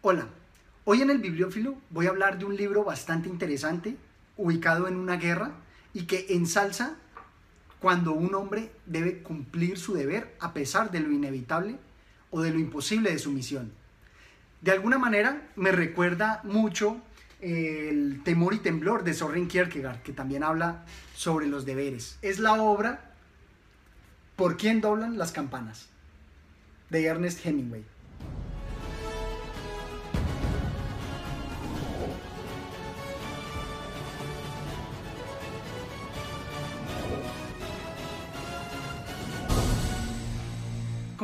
Hola, hoy en el Bibliófilo voy a hablar de un libro bastante interesante, ubicado en una guerra y que ensalza cuando un hombre debe cumplir su deber a pesar de lo inevitable o de lo imposible de su misión. De alguna manera me recuerda mucho el temor y temblor de Soren Kierkegaard, que también habla sobre los deberes. Es la obra ¿Por quién doblan las campanas? de Ernest Hemingway.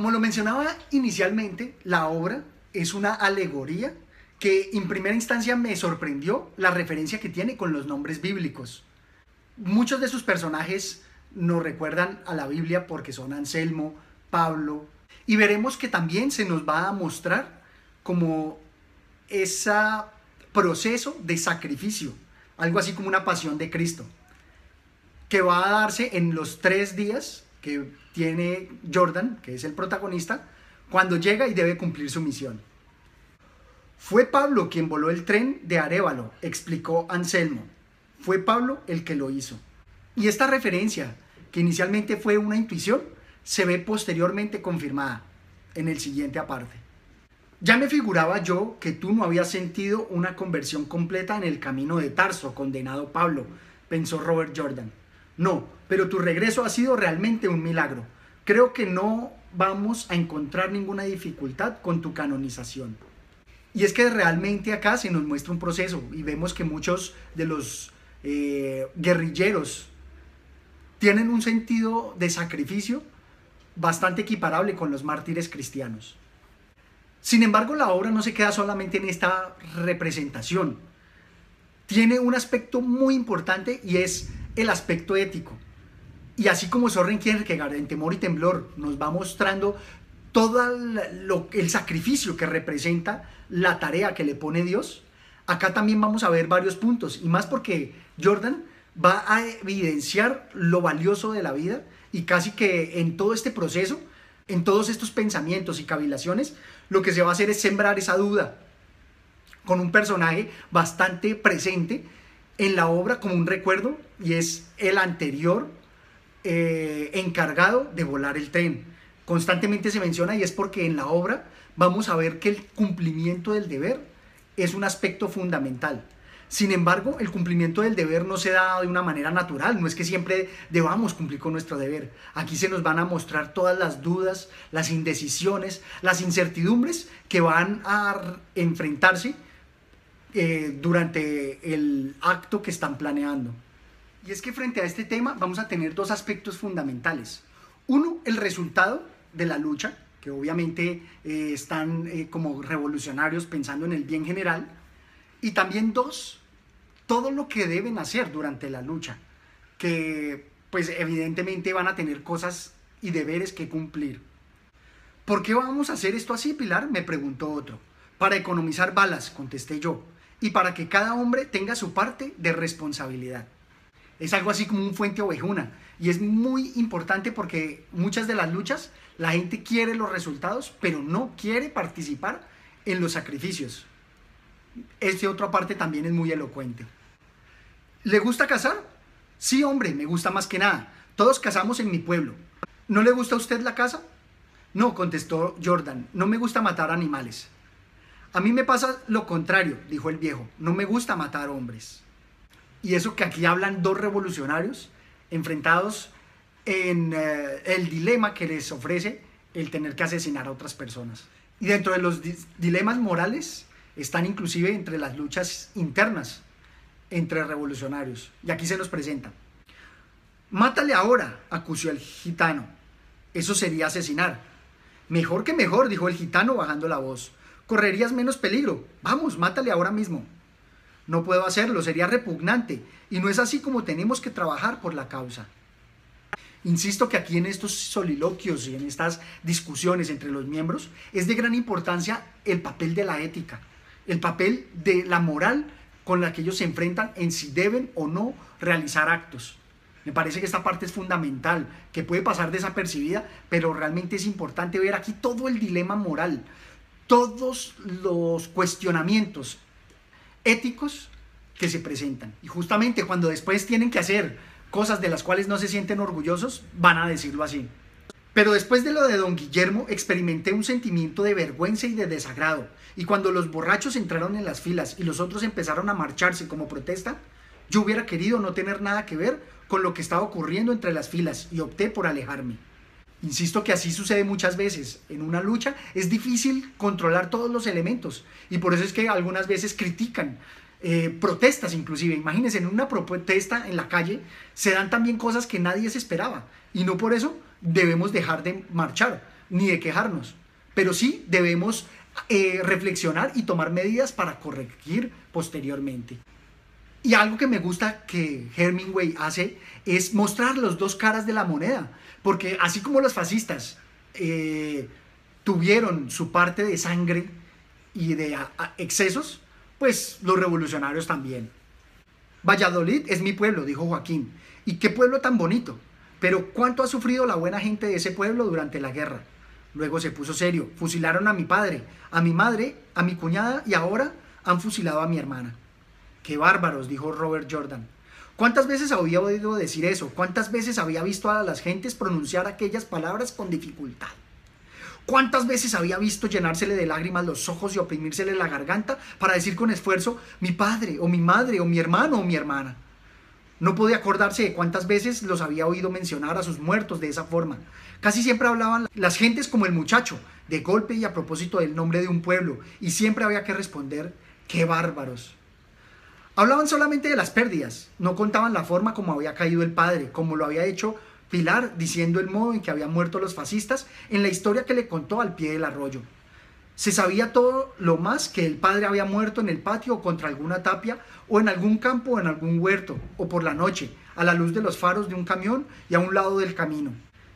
Como lo mencionaba inicialmente, la obra es una alegoría que en primera instancia me sorprendió la referencia que tiene con los nombres bíblicos. Muchos de sus personajes nos recuerdan a la Biblia porque son Anselmo, Pablo, y veremos que también se nos va a mostrar como ese proceso de sacrificio, algo así como una pasión de Cristo, que va a darse en los tres días que tiene Jordan, que es el protagonista, cuando llega y debe cumplir su misión. Fue Pablo quien voló el tren de Arevalo, explicó Anselmo. Fue Pablo el que lo hizo. Y esta referencia, que inicialmente fue una intuición, se ve posteriormente confirmada en el siguiente aparte. Ya me figuraba yo que tú no habías sentido una conversión completa en el camino de Tarso, condenado Pablo, pensó Robert Jordan. No, pero tu regreso ha sido realmente un milagro. Creo que no vamos a encontrar ninguna dificultad con tu canonización. Y es que realmente acá se nos muestra un proceso y vemos que muchos de los eh, guerrilleros tienen un sentido de sacrificio bastante equiparable con los mártires cristianos. Sin embargo, la obra no se queda solamente en esta representación. Tiene un aspecto muy importante y es el aspecto ético. Y así como Soren Kierkegaard en Temor y Temblor nos va mostrando todo el sacrificio que representa la tarea que le pone Dios, acá también vamos a ver varios puntos. Y más porque Jordan va a evidenciar lo valioso de la vida y casi que en todo este proceso, en todos estos pensamientos y cavilaciones, lo que se va a hacer es sembrar esa duda con un personaje bastante presente en la obra como un recuerdo y es el anterior eh, encargado de volar el tren. Constantemente se menciona y es porque en la obra vamos a ver que el cumplimiento del deber es un aspecto fundamental. Sin embargo, el cumplimiento del deber no se da de una manera natural, no es que siempre debamos cumplir con nuestro deber. Aquí se nos van a mostrar todas las dudas, las indecisiones, las incertidumbres que van a enfrentarse eh, durante el acto que están planeando. Y es que frente a este tema vamos a tener dos aspectos fundamentales. Uno, el resultado de la lucha, que obviamente eh, están eh, como revolucionarios pensando en el bien general. Y también dos, todo lo que deben hacer durante la lucha, que pues evidentemente van a tener cosas y deberes que cumplir. ¿Por qué vamos a hacer esto así, Pilar? Me preguntó otro. Para economizar balas, contesté yo y para que cada hombre tenga su parte de responsabilidad. Es algo así como un fuente ovejuna y es muy importante porque muchas de las luchas la gente quiere los resultados, pero no quiere participar en los sacrificios. Este otra parte también es muy elocuente. ¿Le gusta cazar? Sí, hombre, me gusta más que nada. Todos cazamos en mi pueblo. ¿No le gusta a usted la caza? No, contestó Jordan, no me gusta matar animales. A mí me pasa lo contrario, dijo el viejo, no me gusta matar hombres. Y eso que aquí hablan dos revolucionarios enfrentados en eh, el dilema que les ofrece el tener que asesinar a otras personas. Y dentro de los dilemas morales están inclusive entre las luchas internas entre revolucionarios. Y aquí se nos presenta. Mátale ahora, acusó el gitano. Eso sería asesinar. Mejor que mejor, dijo el gitano bajando la voz correrías menos peligro. Vamos, mátale ahora mismo. No puedo hacerlo, sería repugnante. Y no es así como tenemos que trabajar por la causa. Insisto que aquí en estos soliloquios y en estas discusiones entre los miembros es de gran importancia el papel de la ética, el papel de la moral con la que ellos se enfrentan en si deben o no realizar actos. Me parece que esta parte es fundamental, que puede pasar desapercibida, pero realmente es importante ver aquí todo el dilema moral, todos los cuestionamientos éticos que se presentan. Y justamente cuando después tienen que hacer cosas de las cuales no se sienten orgullosos, van a decirlo así. Pero después de lo de don Guillermo, experimenté un sentimiento de vergüenza y de desagrado. Y cuando los borrachos entraron en las filas y los otros empezaron a marcharse como protesta, yo hubiera querido no tener nada que ver con lo que estaba ocurriendo entre las filas y opté por alejarme. Insisto que así sucede muchas veces. En una lucha es difícil controlar todos los elementos y por eso es que algunas veces critican, eh, protestas inclusive. Imagínense, en una protesta en la calle se dan también cosas que nadie se esperaba y no por eso debemos dejar de marchar ni de quejarnos, pero sí debemos eh, reflexionar y tomar medidas para corregir posteriormente. Y algo que me gusta que Hemingway hace es mostrar los dos caras de la moneda, porque así como los fascistas eh, tuvieron su parte de sangre y de excesos, pues los revolucionarios también. Valladolid es mi pueblo, dijo Joaquín, y qué pueblo tan bonito, pero ¿cuánto ha sufrido la buena gente de ese pueblo durante la guerra? Luego se puso serio, fusilaron a mi padre, a mi madre, a mi cuñada y ahora han fusilado a mi hermana. Qué bárbaros, dijo Robert Jordan. ¿Cuántas veces había oído decir eso? ¿Cuántas veces había visto a las gentes pronunciar aquellas palabras con dificultad? ¿Cuántas veces había visto llenársele de lágrimas los ojos y oprimírsele la garganta para decir con esfuerzo, mi padre, o mi madre, o mi hermano, o mi hermana? No podía acordarse de cuántas veces los había oído mencionar a sus muertos de esa forma. Casi siempre hablaban las gentes como el muchacho, de golpe y a propósito del nombre de un pueblo, y siempre había que responder, qué bárbaros. Hablaban solamente de las pérdidas, no contaban la forma como había caído el padre, como lo había hecho Pilar, diciendo el modo en que habían muerto los fascistas en la historia que le contó al pie del arroyo. Se sabía todo lo más que el padre había muerto en el patio o contra alguna tapia, o en algún campo o en algún huerto, o por la noche, a la luz de los faros de un camión y a un lado del camino.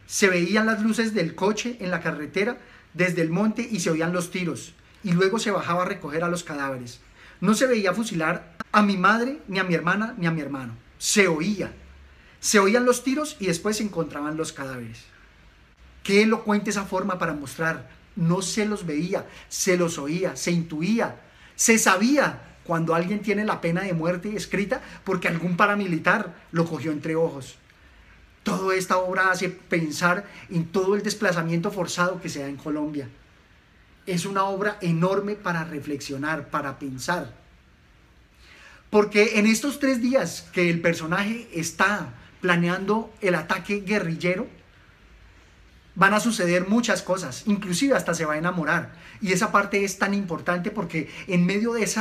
Se veían las luces del coche en la carretera desde el monte y se oían los tiros, y luego se bajaba a recoger a los cadáveres. No se veía fusilar a mi madre, ni a mi hermana, ni a mi hermano. Se oía. Se oían los tiros y después se encontraban los cadáveres. Qué elocuente esa forma para mostrar. No se los veía, se los oía, se intuía, se sabía cuando alguien tiene la pena de muerte escrita porque algún paramilitar lo cogió entre ojos. Toda esta obra hace pensar en todo el desplazamiento forzado que se da en Colombia. Es una obra enorme para reflexionar, para pensar. Porque en estos tres días que el personaje está planeando el ataque guerrillero, van a suceder muchas cosas, inclusive hasta se va a enamorar. Y esa parte es tan importante porque en medio de ese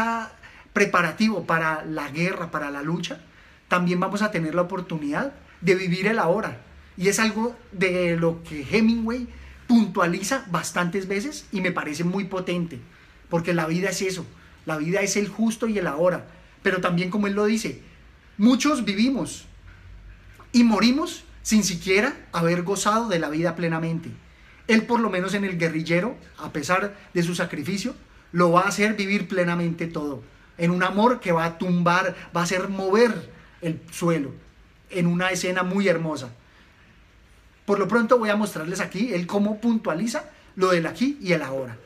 preparativo para la guerra, para la lucha, también vamos a tener la oportunidad de vivir el ahora. Y es algo de lo que Hemingway puntualiza bastantes veces y me parece muy potente, porque la vida es eso, la vida es el justo y el ahora. Pero también como él lo dice, muchos vivimos y morimos sin siquiera haber gozado de la vida plenamente. Él por lo menos en el guerrillero, a pesar de su sacrificio, lo va a hacer vivir plenamente todo. En un amor que va a tumbar, va a hacer mover el suelo. En una escena muy hermosa. Por lo pronto voy a mostrarles aquí el cómo puntualiza lo del aquí y el ahora.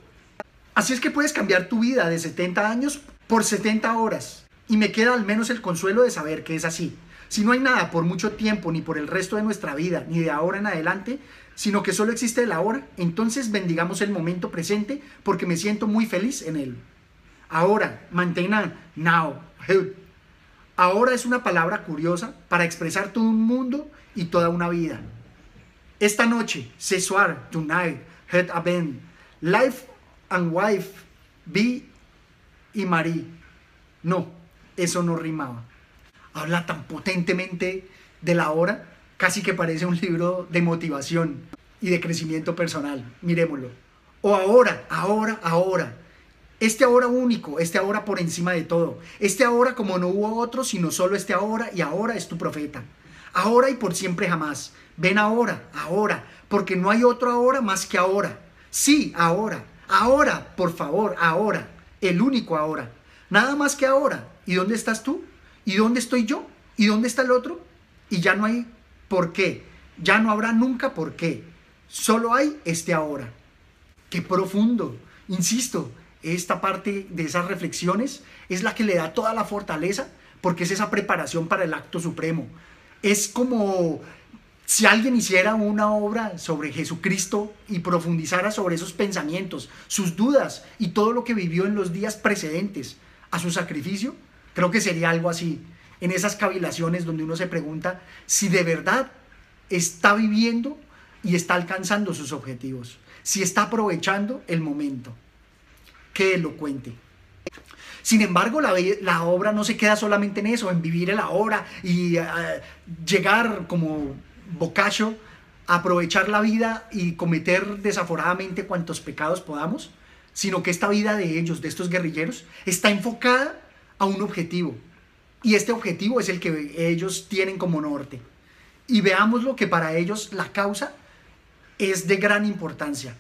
Así es que puedes cambiar tu vida de 70 años por 70 horas. Y me queda al menos el consuelo de saber que es así. Si no hay nada por mucho tiempo, ni por el resto de nuestra vida, ni de ahora en adelante, sino que solo existe el ahora, entonces bendigamos el momento presente porque me siento muy feliz en él. Ahora, mantengan now. Ahora es una palabra curiosa para expresar todo un mundo y toda una vida. Esta noche, Sesuar, tonight, head abend, life and wife, be y Marie. No, eso no rimaba. Habla tan potentemente de la hora, casi que parece un libro de motivación y de crecimiento personal. Miremoslo. O ahora, ahora, ahora. Este ahora único, este ahora por encima de todo. Este ahora como no hubo otro, sino solo este ahora y ahora es tu profeta. Ahora y por siempre jamás. Ven ahora, ahora, porque no hay otro ahora más que ahora. Sí, ahora, ahora, por favor, ahora, el único ahora. Nada más que ahora. ¿Y dónde estás tú? ¿Y dónde estoy yo? ¿Y dónde está el otro? Y ya no hay por qué. Ya no habrá nunca por qué. Solo hay este ahora. Qué profundo. Insisto, esta parte de esas reflexiones es la que le da toda la fortaleza porque es esa preparación para el acto supremo. Es como si alguien hiciera una obra sobre Jesucristo y profundizara sobre esos pensamientos, sus dudas y todo lo que vivió en los días precedentes a su sacrificio, creo que sería algo así, en esas cavilaciones donde uno se pregunta si de verdad está viviendo y está alcanzando sus objetivos, si está aprovechando el momento. Qué elocuente. Sin embargo, la, obra no se queda solamente en eso, en vivir la obra y eh, llegar como Boccaccio a aprovechar la vida y cometer desaforadamente cuantos pecados podamos, sino que esta vida de ellos, de estos guerrilleros, está enfocada a un objetivo. Y este objetivo es el que ellos tienen como norte. Y veamos lo que para ellos la causa es de gran importancia.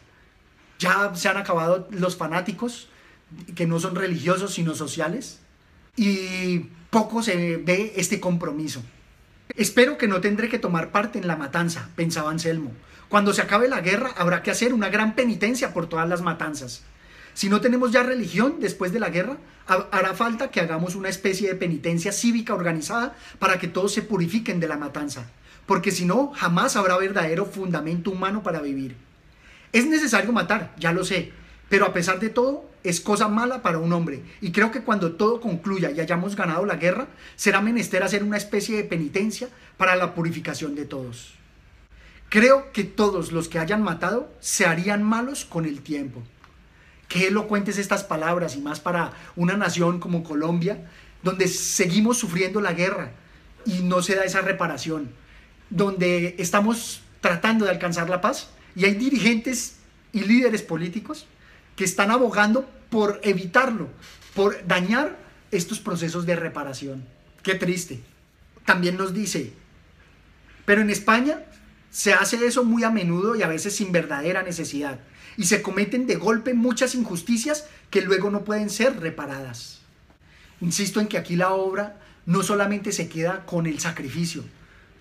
Ya se han acabado los fanáticos, que no son religiosos sino sociales, y poco se ve este compromiso. Espero que no tendré que tomar parte en la matanza, pensaba Anselmo. Cuando se acabe la guerra habrá que hacer una gran penitencia por todas las matanzas. Si no tenemos ya religión después de la guerra, hará falta que hagamos una especie de penitencia cívica organizada para que todos se purifiquen de la matanza, porque si no, jamás habrá verdadero fundamento humano para vivir. Es necesario matar, ya lo sé, pero a pesar de todo, es cosa mala para un hombre. Y creo que cuando todo concluya y hayamos ganado la guerra, será menester hacer una especie de penitencia para la purificación de todos. Creo que todos los que hayan matado se harían malos con el tiempo. Qué elocuentes estas palabras y más para una nación como Colombia, donde seguimos sufriendo la guerra y no se da esa reparación, donde estamos tratando de alcanzar la paz y hay dirigentes y líderes políticos que están abogando por evitarlo, por dañar estos procesos de reparación. Qué triste. También nos dice, pero en España se hace eso muy a menudo y a veces sin verdadera necesidad. Y se cometen de golpe muchas injusticias que luego no pueden ser reparadas. Insisto en que aquí la obra no solamente se queda con el sacrificio,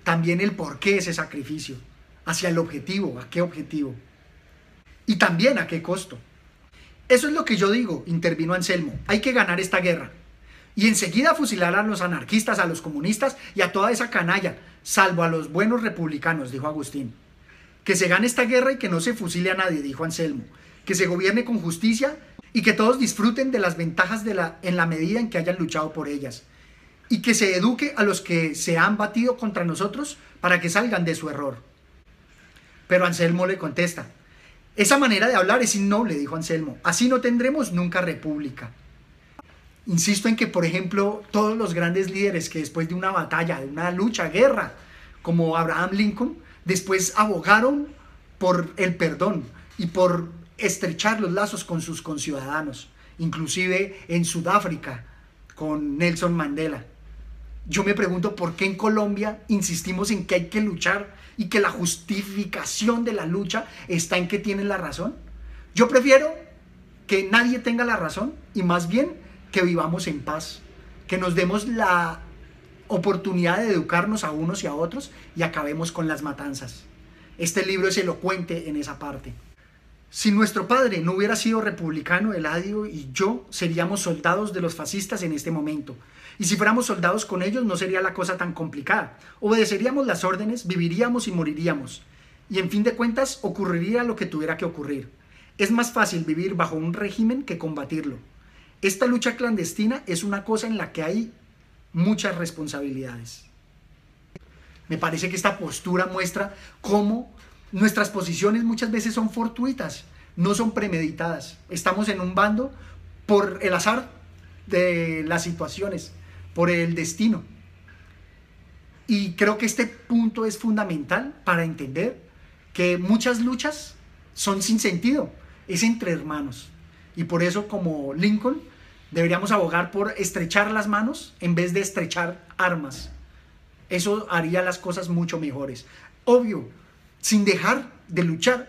también el por qué ese sacrificio, hacia el objetivo, a qué objetivo. Y también a qué costo. Eso es lo que yo digo, intervino Anselmo. Hay que ganar esta guerra. Y enseguida fusilar a los anarquistas, a los comunistas y a toda esa canalla, salvo a los buenos republicanos, dijo Agustín. Que se gane esta guerra y que no se fusile a nadie, dijo Anselmo. Que se gobierne con justicia y que todos disfruten de las ventajas de la, en la medida en que hayan luchado por ellas. Y que se eduque a los que se han batido contra nosotros para que salgan de su error. Pero Anselmo le contesta, esa manera de hablar es innoble, dijo Anselmo. Así no tendremos nunca república. Insisto en que, por ejemplo, todos los grandes líderes que después de una batalla, de una lucha, guerra, como Abraham Lincoln, después abogaron por el perdón y por estrechar los lazos con sus conciudadanos, inclusive en Sudáfrica con Nelson Mandela. Yo me pregunto por qué en Colombia insistimos en que hay que luchar y que la justificación de la lucha está en que tienen la razón. Yo prefiero que nadie tenga la razón y más bien que vivamos en paz, que nos demos la oportunidad de educarnos a unos y a otros y acabemos con las matanzas. Este libro es elocuente en esa parte. Si nuestro padre no hubiera sido republicano, Eladio y yo seríamos soldados de los fascistas en este momento. Y si fuéramos soldados con ellos no sería la cosa tan complicada. Obedeceríamos las órdenes, viviríamos y moriríamos. Y en fin de cuentas ocurriría lo que tuviera que ocurrir. Es más fácil vivir bajo un régimen que combatirlo. Esta lucha clandestina es una cosa en la que hay muchas responsabilidades. Me parece que esta postura muestra cómo nuestras posiciones muchas veces son fortuitas, no son premeditadas. Estamos en un bando por el azar de las situaciones, por el destino. Y creo que este punto es fundamental para entender que muchas luchas son sin sentido, es entre hermanos. Y por eso como Lincoln deberíamos abogar por estrechar las manos en vez de estrechar armas. Eso haría las cosas mucho mejores. Obvio, sin dejar de luchar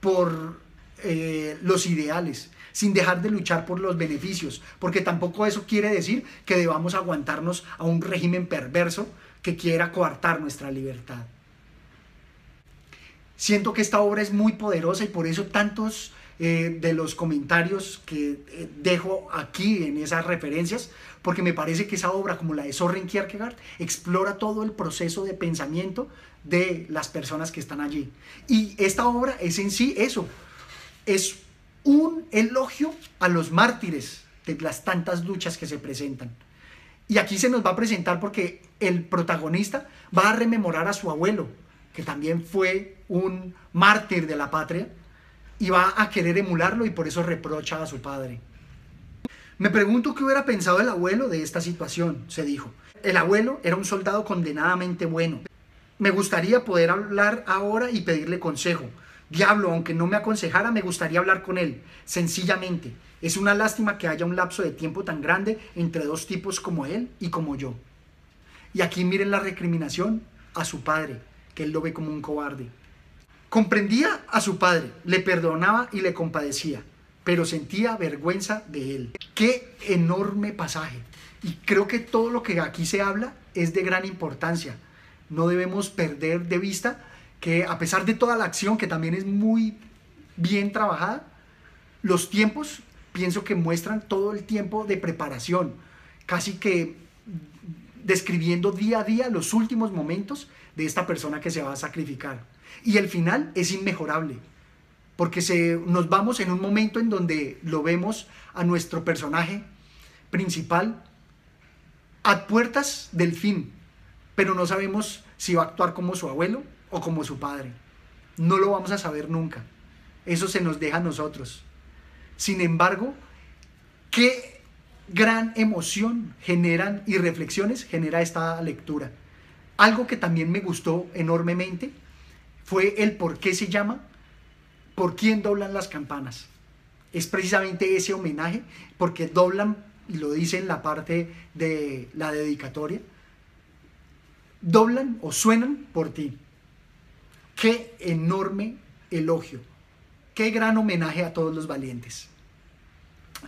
por eh, los ideales, sin dejar de luchar por los beneficios, porque tampoco eso quiere decir que debamos aguantarnos a un régimen perverso que quiera coartar nuestra libertad. Siento que esta obra es muy poderosa y por eso tantos eh, de los comentarios que eh, dejo aquí en esas referencias, porque me parece que esa obra, como la de Soren Kierkegaard, explora todo el proceso de pensamiento de las personas que están allí. Y esta obra es en sí eso, es un elogio a los mártires de las tantas luchas que se presentan. Y aquí se nos va a presentar porque el protagonista va a rememorar a su abuelo, que también fue un mártir de la patria, y va a querer emularlo y por eso reprocha a su padre. Me pregunto qué hubiera pensado el abuelo de esta situación, se dijo. El abuelo era un soldado condenadamente bueno. Me gustaría poder hablar ahora y pedirle consejo. Diablo, aunque no me aconsejara, me gustaría hablar con él, sencillamente. Es una lástima que haya un lapso de tiempo tan grande entre dos tipos como él y como yo. Y aquí miren la recriminación a su padre, que él lo ve como un cobarde. Comprendía a su padre, le perdonaba y le compadecía, pero sentía vergüenza de él. Qué enorme pasaje. Y creo que todo lo que aquí se habla es de gran importancia. No debemos perder de vista que a pesar de toda la acción, que también es muy bien trabajada, los tiempos pienso que muestran todo el tiempo de preparación, casi que describiendo día a día los últimos momentos de esta persona que se va a sacrificar. Y el final es inmejorable, porque se, nos vamos en un momento en donde lo vemos a nuestro personaje principal a puertas del fin, pero no sabemos si va a actuar como su abuelo o como su padre. No lo vamos a saber nunca. Eso se nos deja a nosotros. Sin embargo, qué gran emoción generan y reflexiones genera esta lectura. Algo que también me gustó enormemente fue el por qué se llama ¿Por quién doblan las campanas? Es precisamente ese homenaje, porque doblan, y lo dice en la parte de la dedicatoria, doblan o suenan por ti. Qué enorme elogio, qué gran homenaje a todos los valientes.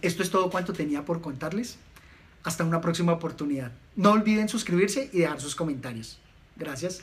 Esto es todo cuanto tenía por contarles. Hasta una próxima oportunidad. No olviden suscribirse y dejar sus comentarios. Gracias.